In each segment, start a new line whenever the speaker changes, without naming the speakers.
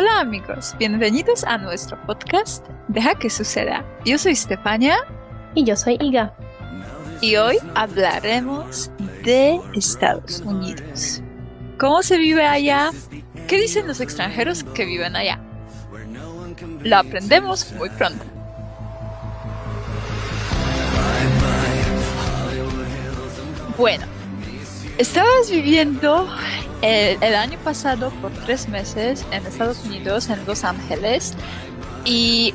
Hola amigos, bienvenidos a nuestro podcast Deja que suceda. Yo soy Stefania
y yo soy Iga.
Y hoy hablaremos de Estados Unidos. ¿Cómo se vive allá? ¿Qué dicen los extranjeros que viven allá? Lo aprendemos muy pronto. Bueno, estabas viviendo el, año pasado por tres meses en Estados Unidos, en Los Ángeles, y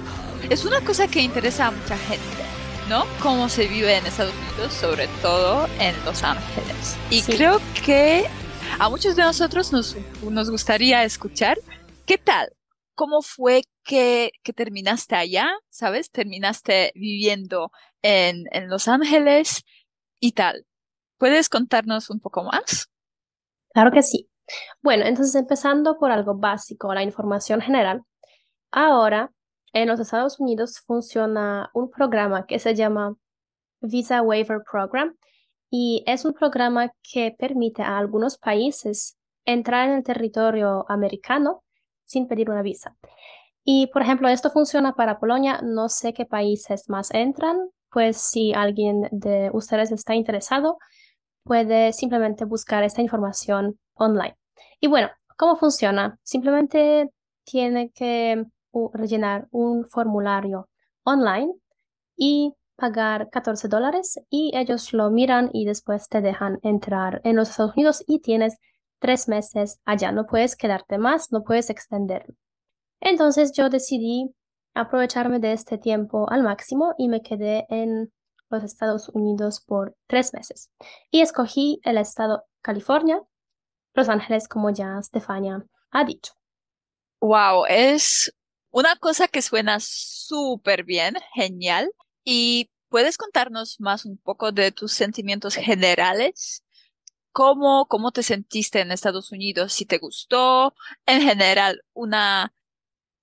es una cosa que interesa a mucha gente, ¿no? Cómo se vive en Estados Unidos, sobre todo en Los Ángeles. Y creo que a muchos de nosotros nos, nos gustaría escuchar qué tal, cómo fue que, que, terminaste allá, ¿sabes? Terminaste viviendo en, en Los Ángeles y tal. ¿Puedes contarnos un poco más?
Claro que sí. Bueno, entonces empezando por algo básico, la información general. Ahora, en los Estados Unidos funciona un programa que se llama Visa Waiver Program y es un programa que permite a algunos países entrar en el territorio americano sin pedir una visa. Y, por ejemplo, esto funciona para Polonia. No sé qué países más entran, pues si alguien de ustedes está interesado, puede simplemente buscar esta información online. Y bueno, ¿cómo funciona? Simplemente tiene que rellenar un formulario online y pagar 14 dólares y ellos lo miran y después te dejan entrar en los Estados Unidos y tienes tres meses allá. No puedes quedarte más, no puedes extenderlo. Entonces yo decidí aprovecharme de este tiempo al máximo y me quedé en los Estados Unidos por tres meses. Y escogí el estado California, Los Ángeles, como ya Stefania ha dicho.
Wow, es una cosa que suena súper bien, genial. ¿Y puedes contarnos más un poco de tus sentimientos generales? ¿Cómo, cómo te sentiste en Estados Unidos? Si te gustó, en general, una,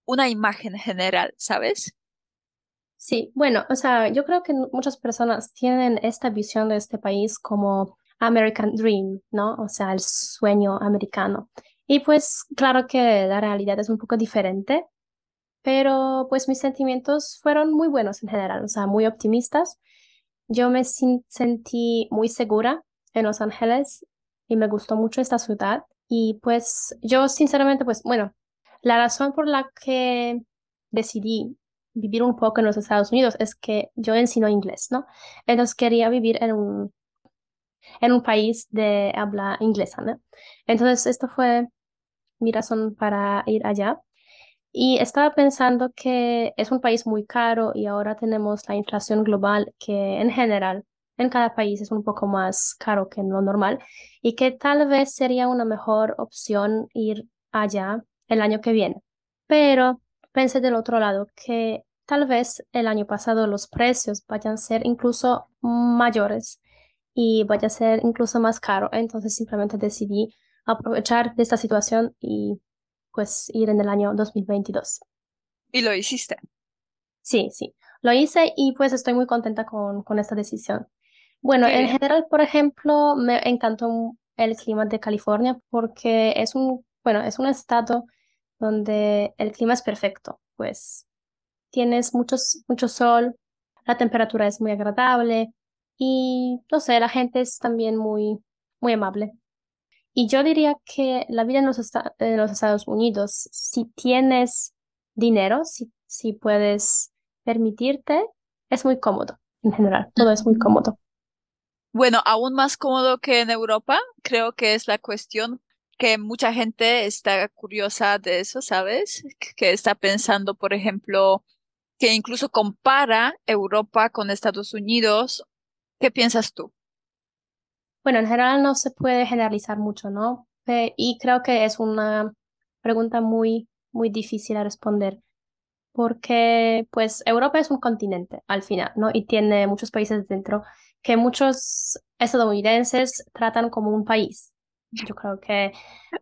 una imagen general, ¿sabes?
Sí, bueno, o sea, yo creo que muchas personas tienen esta visión de este país como American Dream, ¿no? O sea, el sueño americano. Y pues claro que la realidad es un poco diferente, pero pues mis sentimientos fueron muy buenos en general, o sea, muy optimistas. Yo me sentí muy segura en Los Ángeles y me gustó mucho esta ciudad. Y pues yo sinceramente, pues bueno, la razón por la que decidí vivir un poco en los Estados Unidos es que yo ensino inglés, ¿no? Entonces quería vivir en un, en un país de habla inglesa, ¿no? Entonces esto fue mi razón para ir allá. Y estaba pensando que es un país muy caro y ahora tenemos la inflación global que en general en cada país es un poco más caro que lo normal y que tal vez sería una mejor opción ir allá el año que viene. Pero pensé del otro lado que tal vez el año pasado los precios vayan a ser incluso mayores y vaya a ser incluso más caro. Entonces simplemente decidí aprovechar de esta situación y pues ir en el año 2022.
¿Y lo hiciste?
Sí, sí, lo hice y pues estoy muy contenta con, con esta decisión. Bueno, en general, por ejemplo, me encantó el clima de California porque es un, bueno, es un estado donde el clima es perfecto, pues tienes muchos, mucho sol, la temperatura es muy agradable y, no sé, la gente es también muy, muy amable. Y yo diría que la vida en los, en los Estados Unidos, si tienes dinero, si, si puedes permitirte, es muy cómodo en general, todo es muy cómodo.
Bueno, aún más cómodo que en Europa, creo que es la cuestión que mucha gente está curiosa de eso, ¿sabes? Que está pensando, por ejemplo, que incluso compara Europa con Estados Unidos. ¿Qué piensas tú?
Bueno, en general no se puede generalizar mucho, ¿no? y creo que es una pregunta muy, muy difícil a responder, porque pues Europa es un continente al final, ¿no? Y tiene muchos países dentro que muchos estadounidenses tratan como un país. Yo creo que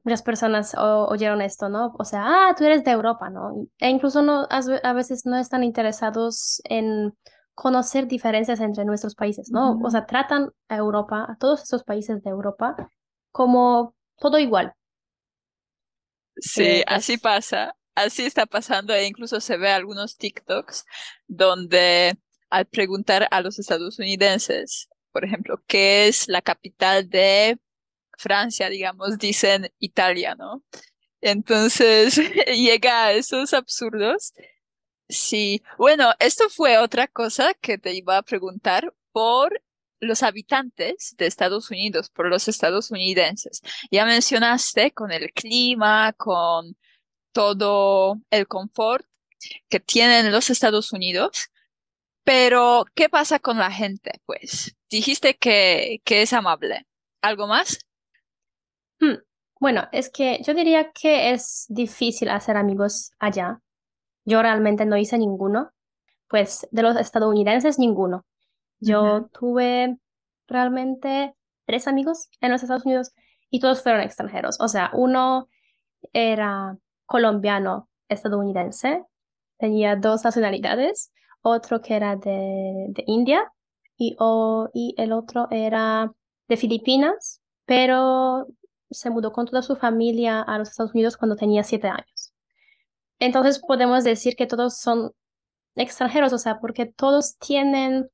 muchas personas oyeron esto, ¿no? O sea, ah, tú eres de Europa, ¿no? E incluso no, a veces no están interesados en conocer diferencias entre nuestros países, ¿no? O sea, tratan a Europa, a todos esos países de Europa, como todo igual.
Sí, así pasa. así está pasando e incluso se ve algunos TikToks donde al preguntar a los estadounidenses, por ejemplo, ¿qué es la capital de Francia, digamos, dicen Italia, ¿no? Entonces llega a esos absurdos. Sí, bueno, esto fue otra cosa que te iba a preguntar por los habitantes de Estados Unidos, por los estadounidenses. Ya mencionaste con el clima, con todo el confort que tienen los Estados Unidos, pero ¿qué pasa con la gente? Pues dijiste que, que es amable. ¿Algo más?
Hmm, Bueno, es que yo diría que es difícil hacer amigos allá. Yo realmente no hice ninguno. Pues de los estadounidenses, ninguno. Yo tuve realmente tres amigos en los Estados Unidos y todos fueron extranjeros. O sea, uno era colombiano estadounidense, tenía dos nacionalidades, otro que era de, de India y, o- y el otro era de Filipinas, pero se mudó con toda su familia a los Estados Unidos cuando tenía siete años. Entonces podemos decir que todos son extranjeros, o sea, porque todos tienen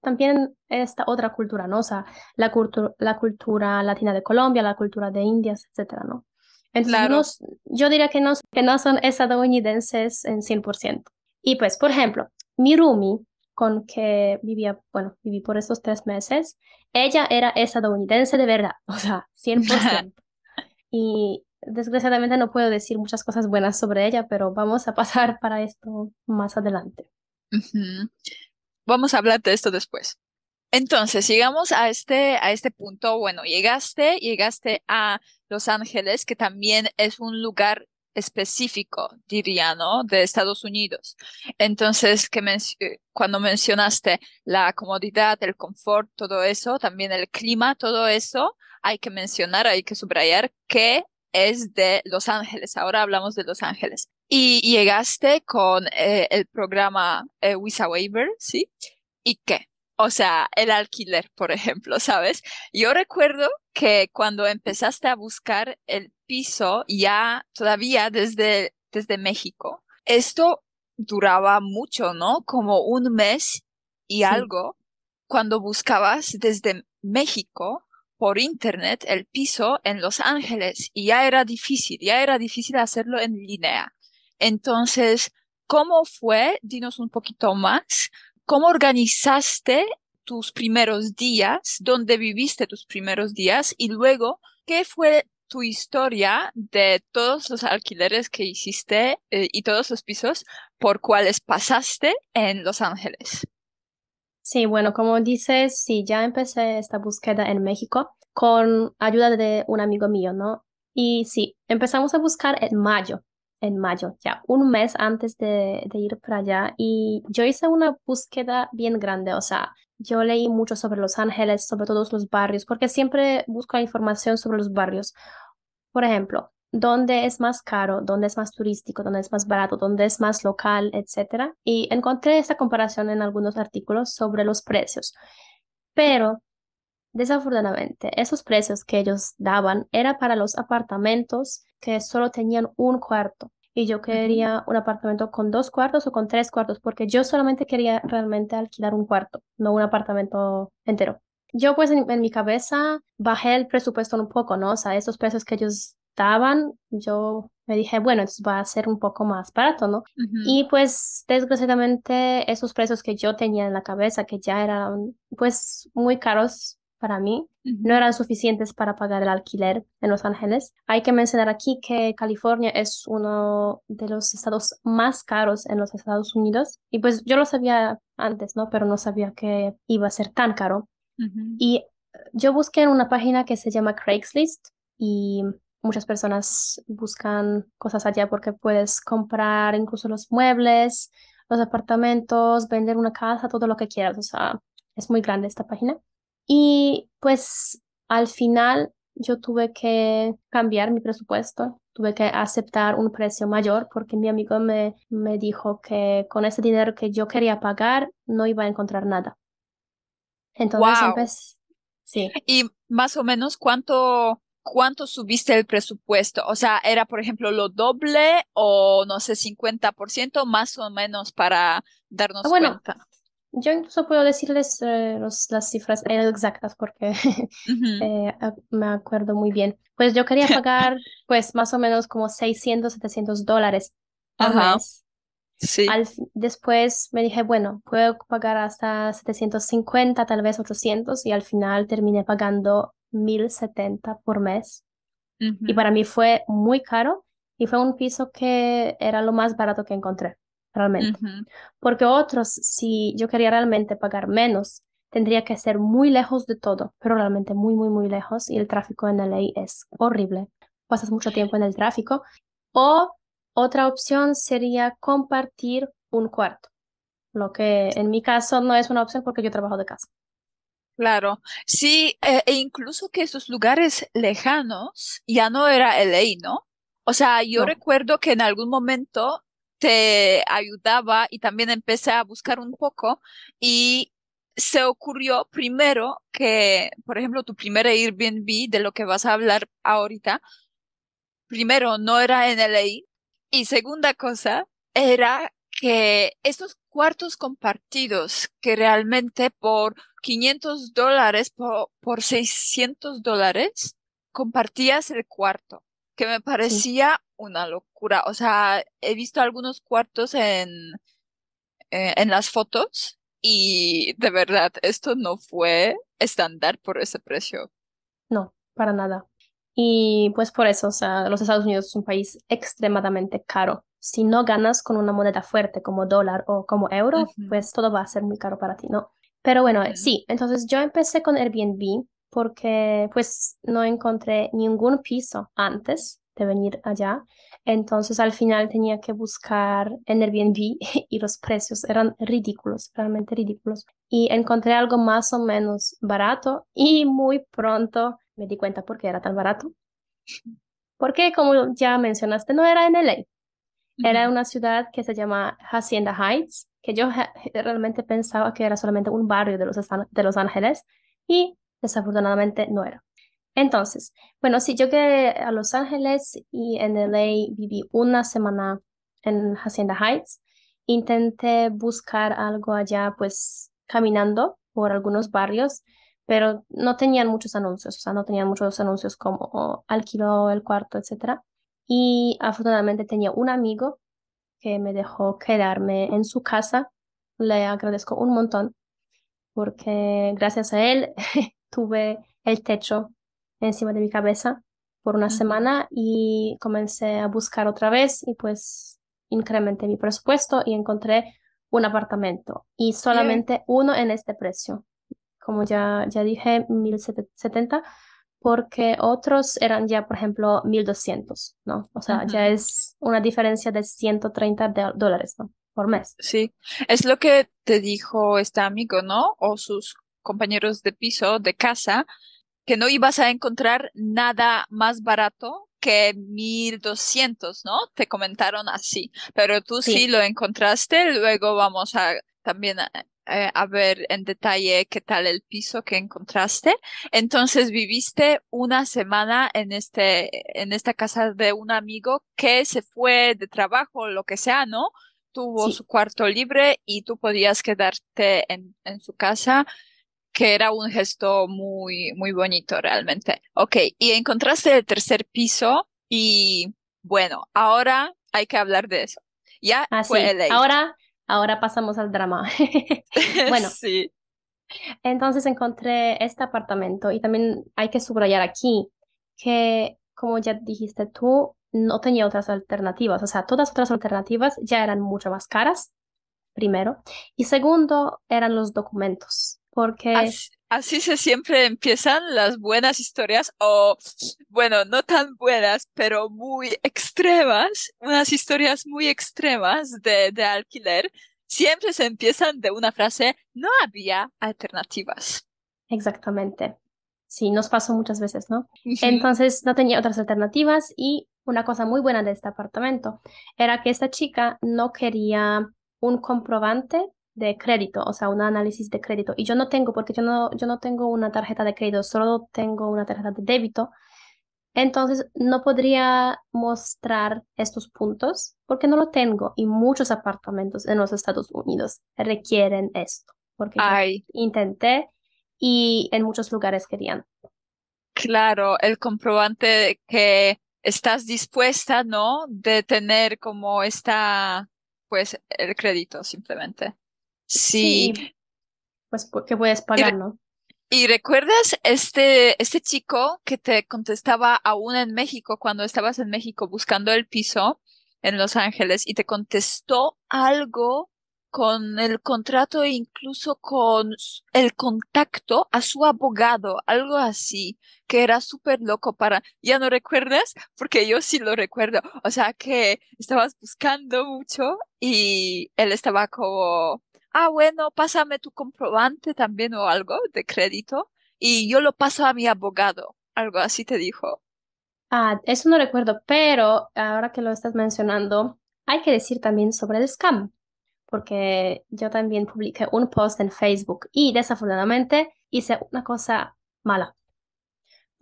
también esta otra cultura, ¿no? O sea, la cultu- la cultura latina de Colombia, la cultura de Indias, etcétera, ¿no? Entonces,
Claro.
yo diría que no, que no son estadounidenses en 100%. Y pues, por ejemplo, mi roomie con que vivía, bueno, viví por esos tres meses, ella era estadounidense de verdad, o sea, 100%. Y desgraciadamente no puedo decir muchas cosas buenas sobre ella, pero vamos a pasar para esto más adelante.
Vamos a hablar de esto después. Entonces, llegamos a este, a este punto. Bueno, llegaste, llegaste a Los Ángeles, que también es un lugar específico, diría, ¿no? De Estados Unidos. Entonces, que eh, cuando mencionaste la comodidad, el confort, todo eso, también el clima, todo eso, hay que mencionar, hay que subrayar que es de Los Ángeles. Ahora hablamos de Los Ángeles. Y llegaste con eh, el programa eh, Visa Waiver, ¿sí? ¿Y qué? O sea, el alquiler, por ejemplo, ¿sabes? Yo recuerdo que cuando empezaste a buscar el piso ya todavía desde, desde México, esto duraba mucho, ¿no? Como un mes y
Sí.
algo cuando buscabas desde México por internet el piso en Los Ángeles y ya era difícil, ya era difícil hacerlo en línea. Entonces, ¿cómo fue? Dinos un poquito más. ¿Cómo organizaste tus primeros días? ¿Dónde viviste tus primeros días? Y luego, ¿qué fue tu historia de todos los alquileres que hiciste eh, y todos los pisos por cuales pasaste en Los Ángeles?
Sí, bueno, como dices, sí, ya empecé esta búsqueda en México con ayuda de un amigo mío, ¿no? Y sí, empezamos a buscar en mayo, en mayo, ya un mes antes de, ir para allá. Y yo hice una búsqueda bien grande, o sea, yo leí mucho sobre Los Ángeles, sobre todos los barrios, porque siempre busco información sobre los barrios. Por ejemplo, dónde es más caro, dónde es más turístico, dónde es más barato, dónde es más local, etcétera. Y encontré esta comparación en algunos artículos sobre los precios. Pero desafortunadamente, esos precios que ellos daban era para los apartamentos que solo tenían un cuarto. Y yo quería un apartamento con dos cuartos o con tres cuartos, porque yo solamente quería realmente alquilar un cuarto, no un apartamento entero. Yo pues en, en mi cabeza bajé el presupuesto un poco, ¿no? O sea, esos precios que ellos daban, yo me dije, bueno, entonces va a ser un poco más barato, ¿no? Y pues desgraciadamente esos precios que yo tenía en la cabeza, que ya eran pues muy caros para mí, no eran suficientes para pagar el alquiler en Los Ángeles. Hay que mencionar aquí que California es uno de los estados más caros en los Estados Unidos. Y pues yo lo sabía antes, ¿no? Pero no sabía que iba a ser tan caro.
Ujú.
Y yo busqué en una página que se llama Craigslist y muchas personas buscan cosas allá porque puedes comprar incluso los muebles, los apartamentos, vender una casa, todo lo que quieras. O sea, es muy grande esta página. Y pues al final yo tuve que cambiar mi presupuesto, tuve que aceptar un precio mayor porque mi amigo me, me dijo que con ese dinero que yo quería pagar no iba a encontrar nada. Entonces
Wow.
empecé, sí.
Y más o menos, ¿cuánto, cuánto subiste el presupuesto? O sea, ¿era, por ejemplo, lo doble o, no sé, 50% más o menos para darnos
bueno,
cuenta?
Yo incluso puedo decirles eh, los- las cifras exactas porque eh, me acuerdo muy bien. Pues yo quería pagar pues más o menos como 600, 700 dólares
Ajá,
mes.
sí.
Al, después me dije, bueno, puedo pagar hasta 750, tal vez 800 y al final terminé pagando 1070 por mes. Y para mí fue muy caro y fue un piso que era lo más barato que encontré, realmente. Porque otros, si yo quería realmente pagar menos, tendría que ser muy lejos de todo, pero realmente muy, muy, muy lejos y el tráfico en LA es horrible. Pasas mucho tiempo en el tráfico. O otra opción sería compartir un cuarto, lo que en mi caso no es una opción porque yo trabajo de casa.
Claro, sí, eh, e incluso que esos lugares lejanos ya no era LA, ¿no? O sea, yo
No,
recuerdo que en algún momento te ayudaba y también empecé a buscar un poco y se ocurrió primero que, por ejemplo, tu primer Airbnb de lo que vas a hablar ahorita, primero no era en LA y segunda cosa era que estos cuartos compartidos que realmente por 500 dólares, por, por 600 dólares, compartías el cuarto, que me parecía una locura. O sea, he visto algunos cuartos en, eh, en las fotos y de verdad, esto no fue estándar por ese precio.
No, para nada. Y pues por eso, o sea, los Estados Unidos es un país extremadamente caro. Si no ganas con una moneda fuerte como dólar o como euro, pues todo va a ser muy caro para ti, ¿no? Pero bueno,
ujú,
sí, entonces yo empecé con Airbnb porque pues no encontré ningún piso antes de venir allá. Entonces al final tenía que buscar en Airbnb y los precios eran ridículos, realmente ridículos y encontré algo más o menos barato y muy pronto me di cuenta por qué era tan barato. Porque como ya mencionaste, no era en LA, era una ciudad que se llama Hacienda Heights, que yo realmente pensaba que era solamente un barrio de los, de Los Ángeles y desafortunadamente no era. Entonces, bueno, sí, yo llegué a Los Ángeles y en LA viví una semana en Hacienda Heights. Intenté buscar algo allá, pues caminando por algunos barrios, pero no tenían muchos anuncios, o sea, no tenían muchos anuncios como oh, alquiló el cuarto, etcétera. Y afortunadamente tenía un amigo que me dejó quedarme en su casa. Le agradezco un montón porque gracias a él tuve el techo encima de mi cabeza por una semana y comencé a buscar otra vez y pues incrementé mi presupuesto y encontré un apartamento y solamente uno en este precio. Como ya, ya dije, mil setenta porque otros eran ya, por ejemplo, 1200, ¿no? O sea, ya es una diferencia de 130 de- dólares, ¿no? Por mes.
Sí, es lo que te dijo este amigo, ¿no? O sus compañeros de piso, de casa, que no ibas a encontrar nada más barato que 1200, ¿no? Te comentaron así, pero tú sí
Sí,
lo encontraste. Luego vamos a también a, a ver en detalle qué tal el piso que encontraste. Entonces viviste una semana en este, en esta casa de un amigo que se fue de trabajo, lo que sea, ¿no? Tuvo
sí.
su cuarto libre y tú podías quedarte en, en su casa que era un gesto muy, muy bonito realmente. Ok, y encontraste el tercer piso y bueno, ahora hay que hablar de eso. Ya
Ah,
fue. LA.
Ahora, ahora pasamos al drama. Bueno,
Sí.
entonces encontré este apartamento y también hay que subrayar aquí que, como ya dijiste tú, no tenía otras alternativas. O sea, todas otras alternativas ya eran mucho más caras, primero. Y segundo, eran los documentos. Porque,
Así, así se siempre empiezan las buenas historias o, bueno, no tan buenas, pero muy extremas, unas historias muy extremas de, de alquiler. Siempre se empiezan de una frase, no había alternativas.
exactamente, sí, nos pasó muchas veces, ¿no? Entonces no tenía otras alternativas y una cosa muy buena de este apartamento era que esta chica no quería un comprobante de crédito, o sea, un análisis de crédito. Y yo no tengo, porque yo no, yo no tengo una tarjeta de crédito, solo tengo una tarjeta de débito. Entonces, no podría mostrar estos puntos porque no lo tengo y muchos apartamentos en los Estados Unidos requieren esto, porque yo intenté y en muchos lugares querían.
claro, el comprobante que estás dispuesta, ¿no? De tener como esta, pues, el crédito simplemente. Sí.
Sí, pues porque puedes
Y,
pagar,
re-
¿no?
y recuerdas este, este chico que te contestaba aún en México, cuando estabas en México buscando el piso en Los Ángeles y te contestó algo con el contrato e incluso con el contacto a su abogado, algo así, que era súper loco para, ¿ya no recuerdas? Porque yo sí lo recuerdo. O sea que estabas buscando mucho y él estaba como ah, bueno, pásame tu comprobante también o algo de crédito y yo lo paso a mi abogado. Algo así te dijo.
Ah, eso no recuerdo, pero ahora que lo estás mencionando, hay que decir también sobre el scam, porque yo también publiqué un post en Facebook y desafortunadamente hice una cosa mala,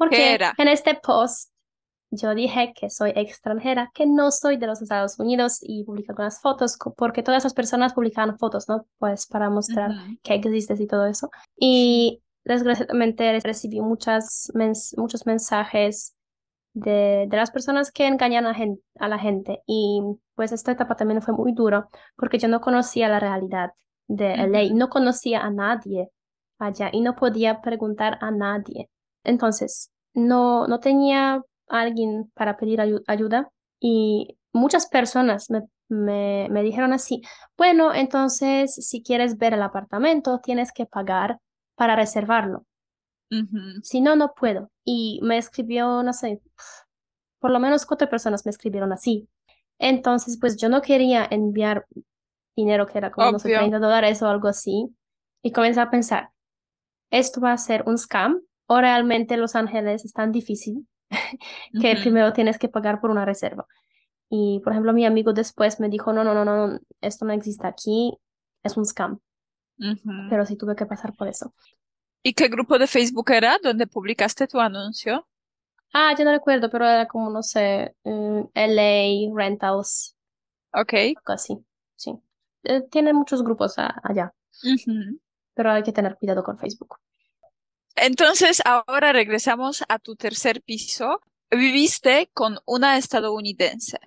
¿Qué
porque
era?
en este post yo dije que soy extranjera, que no soy de los Estados Unidos y publiqué algunas fotos, porque todas esas personas publicaban fotos, ¿no? Pues para mostrar que existes y todo eso. Y desgraciadamente recibí muchas mens- muchos mensajes de, de las personas que engañan a, gen- a la gente. Y pues esta etapa también fue muy dura porque yo no conocía la realidad de LA, no conocía a nadie allá y no podía preguntar a nadie. Entonces, no, no tenía a alguien para pedir ayu- ayuda y muchas personas me, me, me dijeron así, bueno, entonces si quieres ver el apartamento, tienes que pagar para reservarlo. Si no, no puedo. Y me escribió, no sé, por lo menos cuatro personas me escribieron así. Entonces, pues yo no quería enviar dinero que era como,
Obvio.
30 dólares o algo así. Y comencé a pensar, ¿esto va a ser un scam? ¿O realmente Los Ángeles es tan difícil que primero tienes que pagar por una reserva? Y, por ejemplo, mi amigo después me dijo, no, no, no, no, esto no existe aquí, es un scam. Pero sí tuve que pasar por eso.
¿Y qué grupo de Facebook era donde publicaste tu anuncio?
Ah, yo no recuerdo, pero era como, no sé, eh, LA Rentals,
Ok.
algo así. Sí. Eh, tiene muchos grupos a- allá, pero hay que tener cuidado con Facebook.
Entonces, ahora regresamos a tu tercer piso. Viviste con una estadounidense.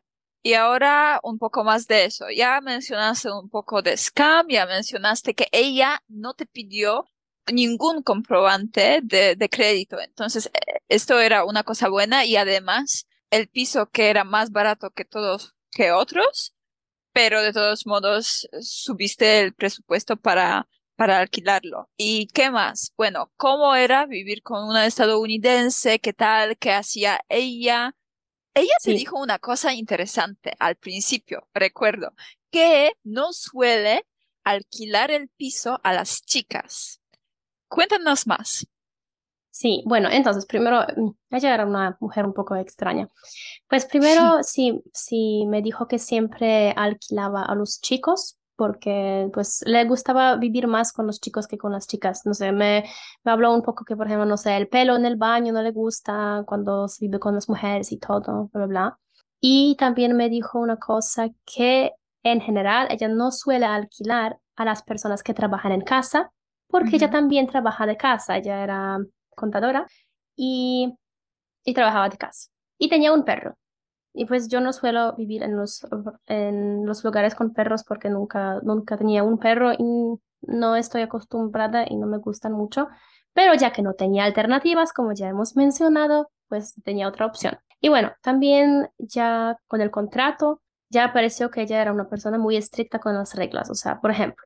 Y ahora un poco más de eso. Ya mencionaste un poco de scam, ya mencionaste que ella no te pidió ningún comprobante de, de crédito. Entonces, esto era una cosa buena y además el piso que era más barato que todos, que otros, pero de todos modos eh, subiste el presupuesto para, para alquilarlo. ¿Y qué más? Bueno, ¿cómo era vivir con una estadounidense? ¿Qué tal? ¿Qué hacía ella? Ella te
Sí,
dijo una cosa interesante al principio, recuerdo, que no suele alquilar el piso a las chicas. Cuéntanos más.
sí. Bueno, entonces, primero, mm, ella era una mujer un poco extraña. Pues primero, sí, sí, me dijo que siempre alquilaba a los chicos porque pues le gustaba vivir más con los chicos que con las chicas. No sé, me, me habló un poco que, por ejemplo, no sé, el pelo en el baño no le gusta cuando se vive con las mujeres y todo, bla, bla, bla. Y también me dijo una cosa que en general ella no suele alquilar a las personas que trabajan en casa porque ella
Ujú,
también trabaja de casa, ella era contadora y, y trabajaba de casa. Y tenía un perro. Y pues yo no suelo vivir en los, en los lugares con perros porque nunca, nunca tenía un perro y no estoy acostumbrada y no me gustan mucho. Pero ya que no tenía alternativas, como ya hemos mencionado, pues tenía otra opción. Y bueno, también ya con el contrato, ya pareció que ella era una persona muy estricta con las reglas. O sea, por ejemplo,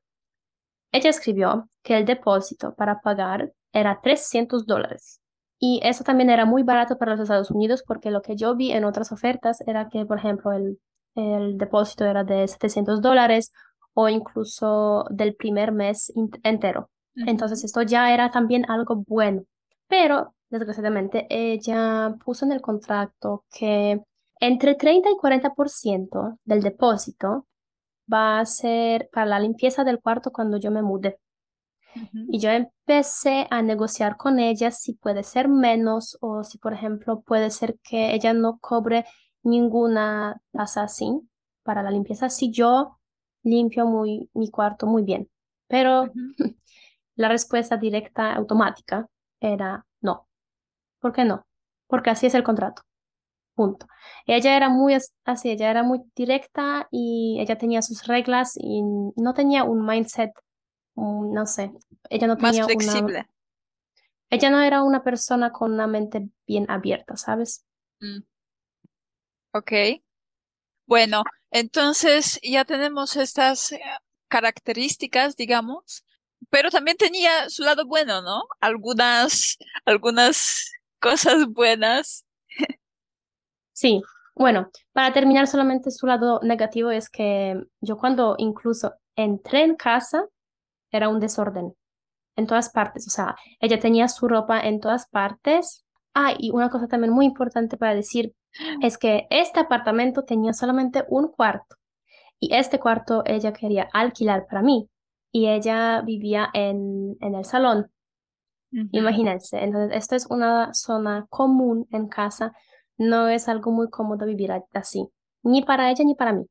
ella escribió que el depósito para pagar era 300 dólares. Y eso también era muy barato para los Estados Unidos porque lo que yo vi en otras ofertas era que, por ejemplo, el, el depósito era de 700 dólares o incluso del primer mes entero. Entonces esto ya era también algo bueno. Pero, desgraciadamente, ella puso en el contrato que entre 30 y 40% del depósito va a ser para la limpieza del cuarto cuando yo me mude. Y yo empecé a negociar con ella si puede ser menos o si, por ejemplo, puede ser que ella no cobre ninguna tasa así para la limpieza si yo limpio muy, mi cuarto muy bien. Pero la respuesta directa automática era no. ¿Por qué no? Porque así es el contrato. Punto. Ella era muy así, ella era muy directa y ella tenía sus reglas y no tenía un mindset, no sé, ella no tenía
Más flexible.
Ella no era una persona con una mente bien abierta, ¿sabes?
Mm. Ok. Bueno, entonces ya tenemos estas eh, características, digamos, pero también tenía su lado bueno, ¿no? Algunas, algunas cosas buenas.
Sí, bueno, para terminar solamente su lado negativo es que yo cuando incluso entré en casa era un desorden en todas partes, o sea, ella tenía su ropa en todas partes. Ah, y una cosa también muy importante para decir es que este apartamento tenía solamente un cuarto y este cuarto ella quería alquilar para mí y ella vivía en, en el salón. Imagínense, entonces esto es una zona común en casa, no es algo muy cómodo vivir así, ni para ella ni para mí.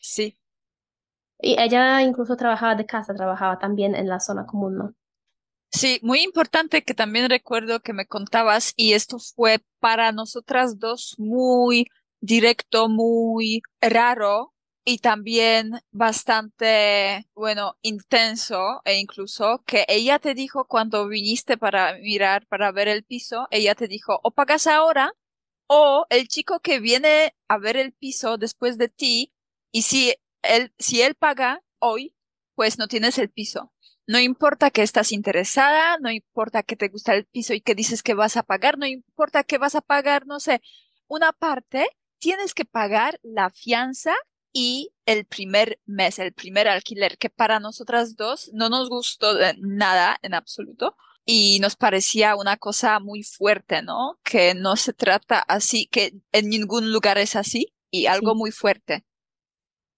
Sí.
Y ella incluso trabajaba de casa, trabajaba también en la zona común, ¿no?
Sí, muy importante que también recuerdo que me contabas y esto fue para nosotras dos muy directo, muy raro y también bastante, bueno, intenso e incluso que ella te dijo cuando viniste para mirar, para ver el piso, ella te dijo o pagas ahora o el chico que viene a ver el piso después de ti y si él, si él paga hoy, pues no tienes el piso. No importa que estás interesada, no importa que te gusta el piso y que dices que vas a pagar, no importa que vas a pagar, no sé, una parte, tienes que pagar la fianza y el primer mes, el primer alquiler, que para nosotras dos no nos gustó nada en absoluto y nos parecía una cosa muy fuerte, ¿no? Que no se trata así, que en ningún lugar es así y algo muy fuerte.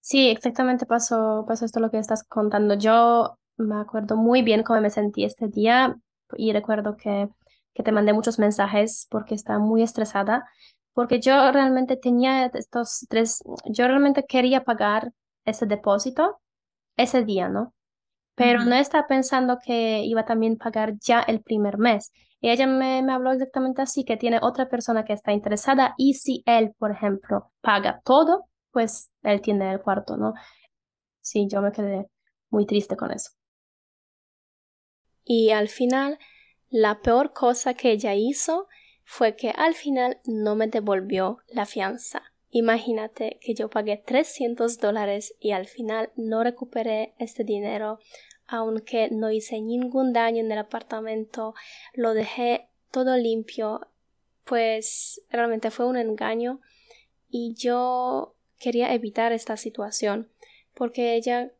Sí, exactamente pasó, pasó esto lo que estás contando. Yo me acuerdo muy bien cómo me sentí este día y recuerdo que, que te mandé muchos mensajes porque estaba muy estresada, porque yo realmente tenía estos tres, yo realmente quería pagar ese depósito ese día, ¿no? Pero no estaba pensando que iba también a pagar ya el primer mes. Y ella me, me habló exactamente así, que tiene otra persona que está interesada y si él, por ejemplo, paga todo, pues él tiene el cuarto, ¿no? Sí, yo me quedé muy triste con eso. Y al final, la peor cosa que ella hizo fue que al final no me devolvió la fianza. Imagínate que yo pagué 300 dólares y al final no recuperé este dinero, aunque no hice ningún daño en el apartamento, lo dejé todo limpio, pues realmente fue un engaño y yo quería evitar esta situación porque ella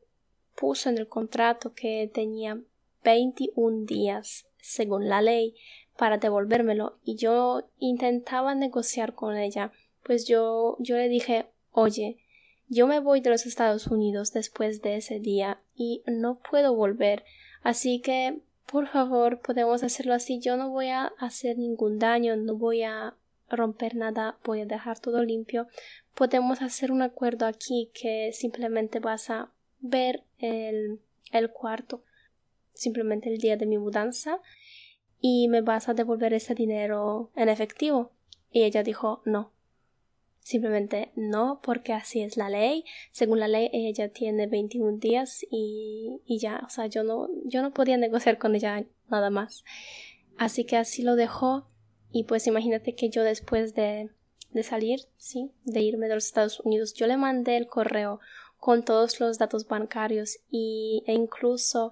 puso en el contrato que tenía 21 días, según la ley, para devolvérmelo y yo intentaba negociar con ella, pues yo, yo le dije, oye, yo me voy de los Estados Unidos después de ese día y no puedo volver, así que por favor podemos hacerlo así, yo no voy a hacer ningún daño, no voy a romper nada, voy a dejar todo limpio, podemos hacer un acuerdo aquí que simplemente vas a ver el, el cuarto simplemente el día de mi mudanza y me vas a devolver ese dinero en efectivo. Y ella dijo no. Simplemente no, porque así es la ley. Según la ley, ella tiene 21 días y, y ya, o sea, yo no, yo no podía negociar con ella nada más. Así que así lo dejó. Y pues imagínate que yo después de, de salir, sí, de irme de los Estados Unidos, yo le mandé el correo con todos los datos bancarios y, e incluso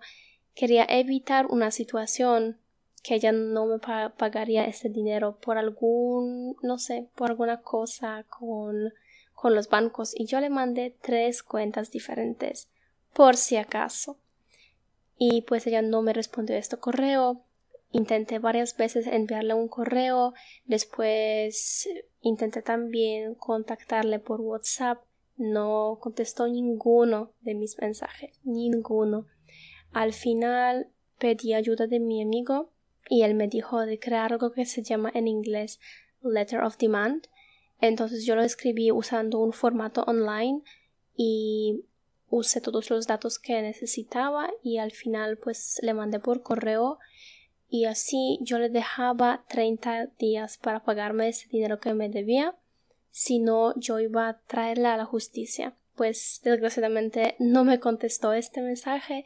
Quería evitar una situación que ella no me pagaría ese dinero por algún, no sé, por alguna cosa con, con los bancos y yo le mandé tres cuentas diferentes por si acaso. Y pues ella no me respondió este correo. Intenté varias veces enviarle un correo, después intenté también contactarle por WhatsApp. No contestó ninguno de mis mensajes, ninguno. Al final pedí ayuda de mi amigo y él me dijo de crear algo que se llama en inglés Letter of Demand. Entonces yo lo escribí usando un formato online y usé todos los datos que necesitaba y al final pues le mandé por correo y así yo le dejaba 30 días para pagarme ese dinero que me debía si no yo iba a traerla a la justicia. Pues desgraciadamente no me contestó este mensaje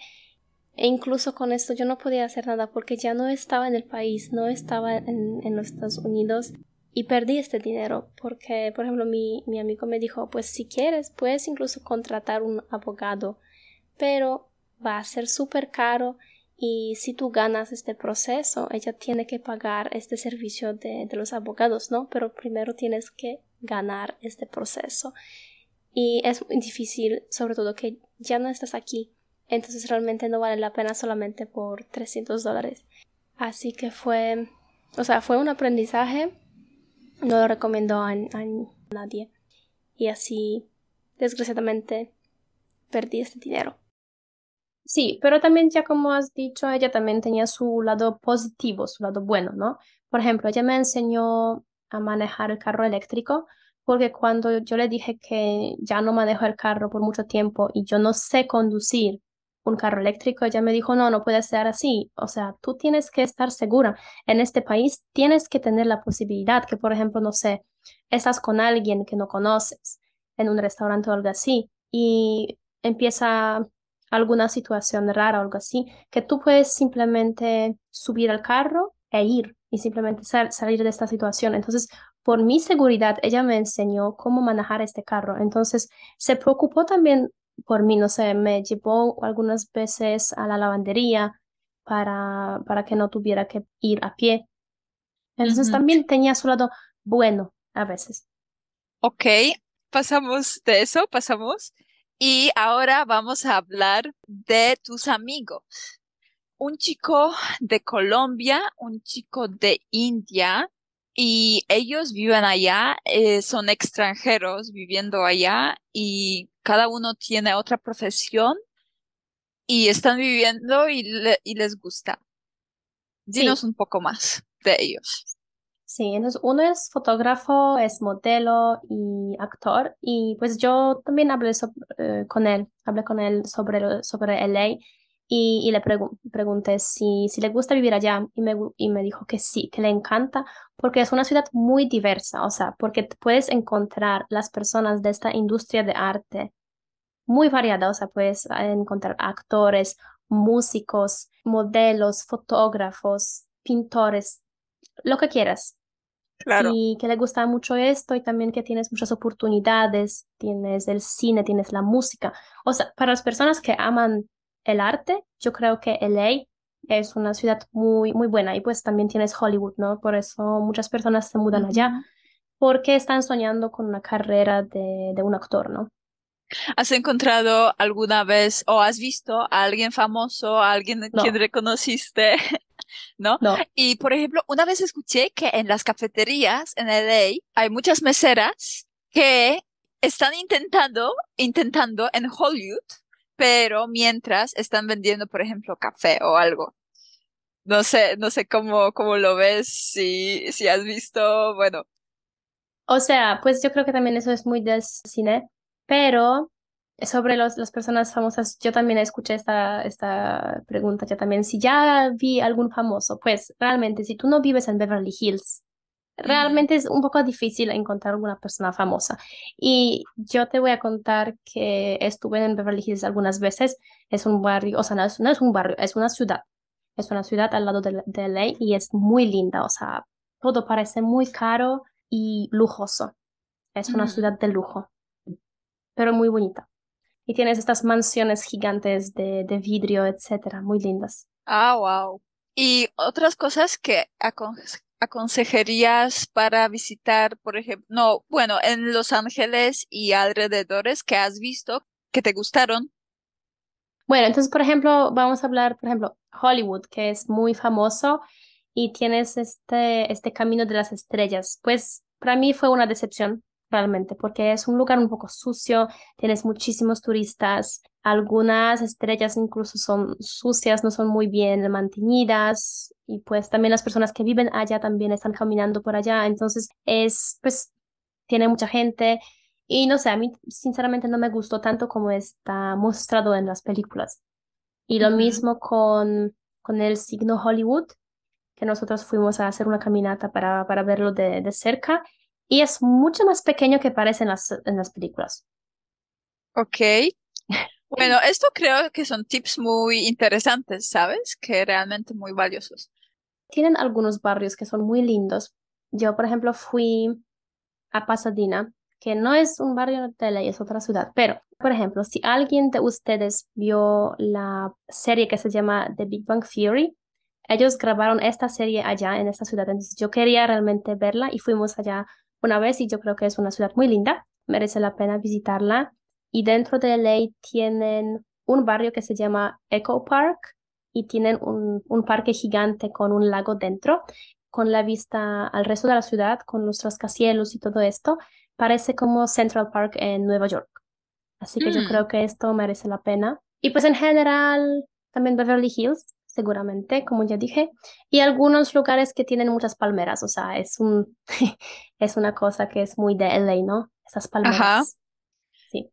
e incluso con esto yo no podía hacer nada porque ya no estaba en el país, no estaba en, en los Estados Unidos y perdí este dinero porque, por ejemplo, mi, mi amigo me dijo, pues si quieres, puedes incluso contratar un abogado, pero va a ser súper caro y si tú ganas este proceso, ella tiene que pagar este servicio de, de los abogados, ¿no? Pero primero tienes que ganar este proceso. Y es muy difícil, sobre todo que ya no estás aquí entonces realmente no vale la pena solamente por 300 dólares. Así que fue, o sea, fue un aprendizaje, no lo recomiendo a, nadie. Y así, desgraciadamente, perdí este dinero. Sí, pero también ya como has dicho, ella también tenía su lado positivo, su lado bueno, ¿no? Por ejemplo, ella me enseñó a manejar el carro eléctrico porque cuando yo le dije que ya no manejo el carro por mucho tiempo y yo no sé conducir, un carro eléctrico, ella me dijo, no, no puede ser así. O sea, tú tienes que estar segura. En este país tienes que tener la posibilidad que, por ejemplo, no sé, estás con alguien que no conoces en un restaurante o algo así y empieza alguna situación rara o algo así, que tú puedes simplemente subir al carro e ir y simplemente salir de esta situación. Entonces, por mi seguridad, ella me enseñó cómo manejar este carro. Entonces, se preocupó también por mí, no sé, me llevó algunas veces a la lavandería para, para que no tuviera que ir a pie. Entonces también tenía su lado bueno a veces.
Ok, pasamos de eso, pasamos. Y ahora vamos a hablar de tus amigos. Un chico de Colombia, un chico de India, y ellos viven allá, eh, son extranjeros viviendo allá y cada uno tiene otra profesión y están viviendo y, les gusta. Dinos un poco más de ellos.
Sí, entonces uno es fotógrafo, es modelo y actor y pues yo también hablé eh, con él, hablé con él sobre, sobre LA y, y le pregunté si, si le gusta vivir allá y me, y me dijo que sí, que le encanta porque es una ciudad muy diversa, o sea, porque puedes encontrar las personas de esta industria de arte muy variada, o sea, puedes encontrar actores, músicos, modelos, fotógrafos, pintores, lo que quieras.
Claro.
Y que le gusta mucho esto y también que tienes muchas oportunidades, tienes el cine, tienes la música. O sea, para las personas que aman el arte, yo creo que LA es una ciudad muy, muy buena y pues también tienes Hollywood, ¿no? Por eso muchas personas se mudan allá porque están soñando con una carrera de, de un actor, ¿no?
¿Has encontrado alguna vez o has visto a alguien famoso, a alguien a quien reconociste? ¿No?
No.
Y por ejemplo, una vez escuché que en las cafeterías en LA hay muchas meseras que están intentando, intentando en Hollywood pero mientras están vendiendo, por ejemplo, café o algo. No sé, no sé cómo, cómo lo ves, si, si has visto, bueno.
O sea, pues yo creo que también eso es muy del cine, pero sobre los, las personas famosas, yo también escuché esta, esta pregunta, ya también, si ya vi algún famoso, pues realmente, si tú no vives en Beverly Hills, Realmente es un poco difícil encontrar alguna persona famosa. Y yo te voy a contar que estuve en Beverly Hills algunas veces. Es un barrio, o sea, no es, no es un barrio, es una ciudad. Es una ciudad al lado de, de LA y es muy linda. O sea, todo parece muy caro y lujoso. Es una ciudad de lujo, pero muy bonita. Y tienes estas mansiones gigantes de, de vidrio, etcétera, muy lindas.
Ah, wow. Y otras cosas que aconsejarías para visitar, por ejemplo, no, bueno, en Los Ángeles y alrededores que has visto que te gustaron?
Bueno, entonces, por ejemplo, vamos a hablar, por ejemplo, Hollywood, que es muy famoso y tienes este, este camino de las estrellas. Pues para mí fue una decepción realmente, porque es un lugar un poco sucio, tienes muchísimos turistas, algunas estrellas incluso son sucias, no son muy bien mantenidas y pues también las personas que viven allá también están caminando por allá, entonces es, pues, tiene mucha gente y no sé, a mí sinceramente no me gustó tanto como está mostrado en las películas. Y lo mismo con, con el signo Hollywood, que nosotros fuimos a hacer una caminata para, para verlo de, de cerca y es mucho más pequeño que parece en las, en las películas.
Ok. Bueno, esto creo que son tips muy interesantes, ¿sabes? Que realmente muy valiosos.
Tienen algunos barrios que son muy lindos. Yo, por ejemplo, fui a Pasadena, que no es un barrio de ley, es otra ciudad. Pero, por ejemplo, si alguien de ustedes vio la serie que se llama The Big Bang Theory, ellos grabaron esta serie allá en esta ciudad. Entonces yo quería realmente verla y fuimos allá una vez y yo creo que es una ciudad muy linda. Merece la pena visitarla. Y dentro de LA tienen un barrio que se llama Echo Park y tienen un, un parque gigante con un lago dentro, con la vista al resto de la ciudad, con los rascacielos y todo esto. Parece como Central Park en Nueva York. Así que yo
Mm,
creo que esto merece la pena. Y pues en general, también Beverly Hills, seguramente, como ya dije, y algunos lugares que tienen muchas palmeras, o sea, es un, es una cosa que es muy de LA, ¿no? Esas
Ajá.
palmeras. Sí.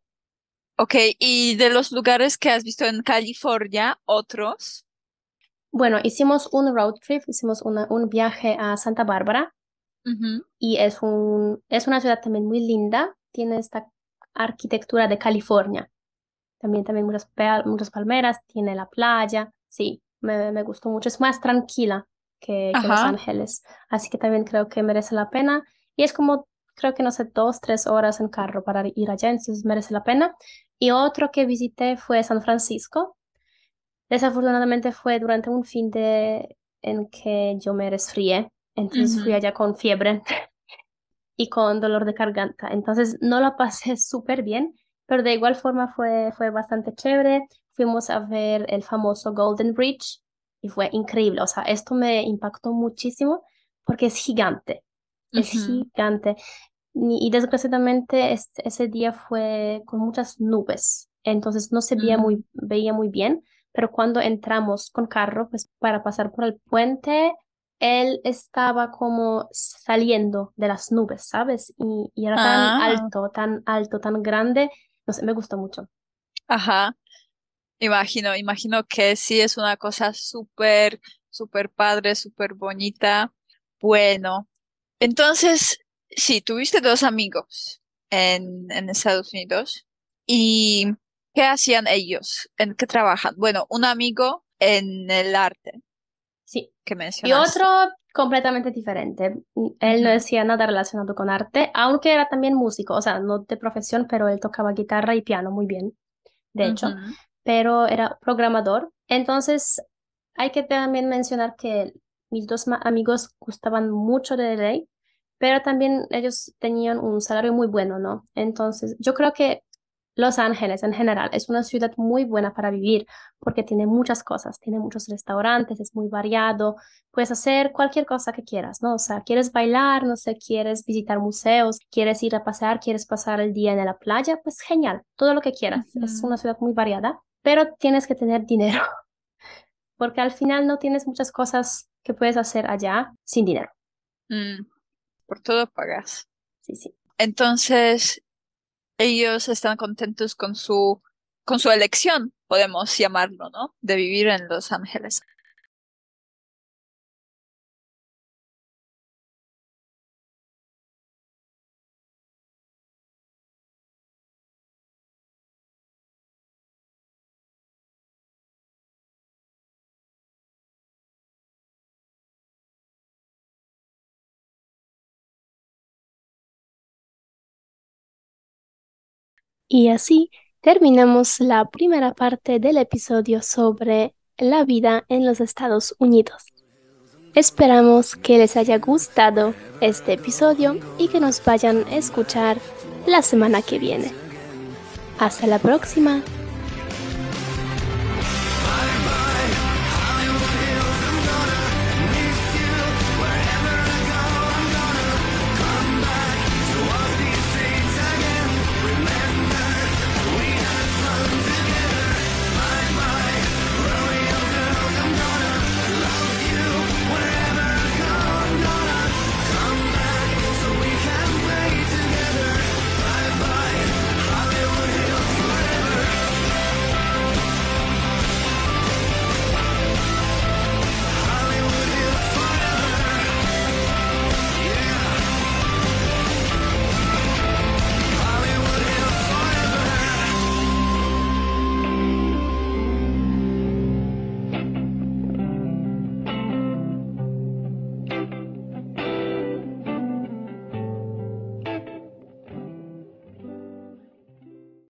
Ok, y de los lugares que has visto en California, otros.
Bueno, hicimos un road trip, hicimos una- un viaje a Santa Bárbara y es un, es una ciudad también muy linda, tiene esta arquitectura de California. También, también muchas, muchas palmeras, tiene la playa, sí, me, me gustó mucho, es más tranquila que, que Los. Ángeles, así que también creo que merece la pena y es como, creo que no sé, dos, tres horas en carro para ir allá, entonces merece la pena. Y otro que visité fue San Francisco, desafortunadamente fue durante un fin de en que yo me resfrié, entonces fui allá con fiebre y con dolor de garganta. Entonces no la pasé súper bien, pero de igual forma fue, fue bastante chévere. Fuimos a ver el famoso Golden Bridge y fue increíble. O sea, esto me impactó muchísimo porque es gigante, es gigante. Y, y desgraciadamente es- ese día fue con muchas nubes, entonces no se veía muy, veía muy bien, pero cuando entramos con carro, pues para pasar por el puente él estaba como saliendo de las nubes, ¿sabes? Y, y era tan
Ah,
alto, tan alto, tan grande. No sé, me gustó mucho.
ajá. Imagino, imagino que sí es una cosa súper, súper padre, súper bonita. Bueno, entonces, sí, tuviste dos amigos en, en Estados Unidos. ¿Y qué hacían ellos? ¿En qué trabajan? Bueno, un amigo en el arte
Sí.
que
Y otro completamente diferente. Él no decía nada relacionado con arte, aunque era también músico, o sea, no de profesión, pero él tocaba guitarra y piano muy bien, de hecho. Pero era programador. Entonces, hay que también mencionar que mis dos amigos gustaban mucho de ley, pero también ellos tenían un salario muy bueno, ¿no? Entonces, yo creo que Los Ángeles en general es una ciudad muy buena para vivir porque tiene muchas cosas, tiene muchos restaurantes, es muy variado, puedes hacer cualquier cosa que quieras, ¿no? O sea, quieres bailar, no sé, quieres visitar museos, quieres ir a pasear, quieres pasar el día en la playa, pues genial, todo lo que quieras. Es
Ujú.
una ciudad muy variada, pero tienes que tener dinero porque al final no tienes muchas cosas que puedes hacer allá sin dinero.
Mm, por todo pagas.
Sí, sí.
Entonces, ellos están contentos con su, con su elección, podemos llamarlo, ¿no? De vivir en Los Ángeles.
Y así terminamos la primera parte del episodio sobre la vida en los Estados Unidos. Esperamos que les haya gustado este episodio y que nos vayan a escuchar la semana que viene. Hasta la próxima.